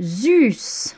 Zeus.